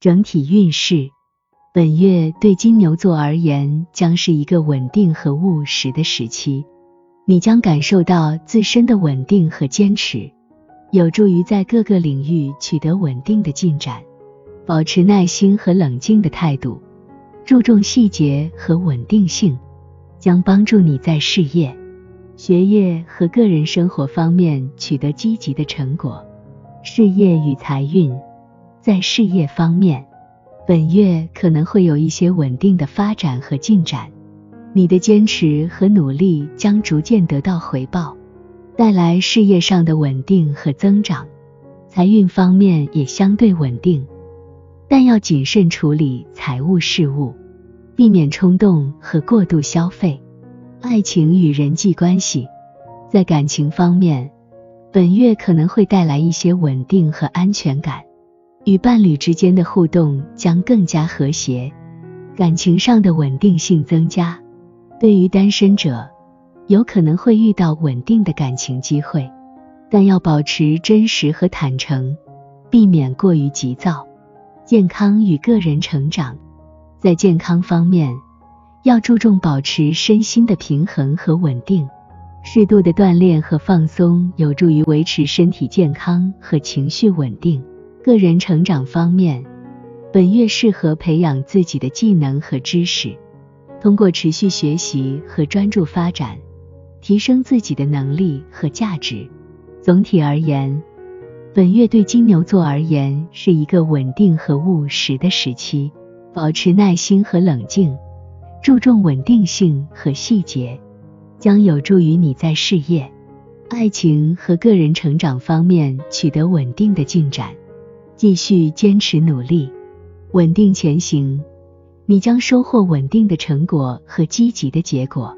整体运势，本月对金牛座而言将是一个稳定和务实的时期，你将感受到自身的稳定和坚持，有助于在各个领域取得稳定的进展。保持耐心和冷静的态度，注重细节和稳定性，将帮助你在事业、学业和个人生活方面取得积极的成果。事业与财运。在事业方面，本月可能会有一些稳定的发展和进展，你的坚持和努力将逐渐得到回报，带来事业上的稳定和增长。财运方面也相对稳定，但要谨慎处理财务事务，避免冲动和过度消费。爱情与人际关系，在感情方面，本月可能会带来一些稳定和安全感。与伴侣之间的互动将更加和谐，感情上的稳定性增加。对于单身者，有可能会遇到稳定的感情机会，但要保持真实和坦诚，避免过于急躁。健康与个人成长，在健康方面，要注重保持身心的平衡和稳定。适度的锻炼和放松有助于维持身体健康和情绪稳定。个人成长方面，本月适合培养自己的技能和知识，通过持续学习和专注发展，提升自己的能力和价值。总体而言，本月对金牛座而言是一个稳定和务实的时期。保持耐心和冷静，注重稳定性和细节，将有助于你在事业、爱情和个人成长方面取得稳定的进展。继续坚持努力，稳定前行，你将收获稳定的成果和积极的结果。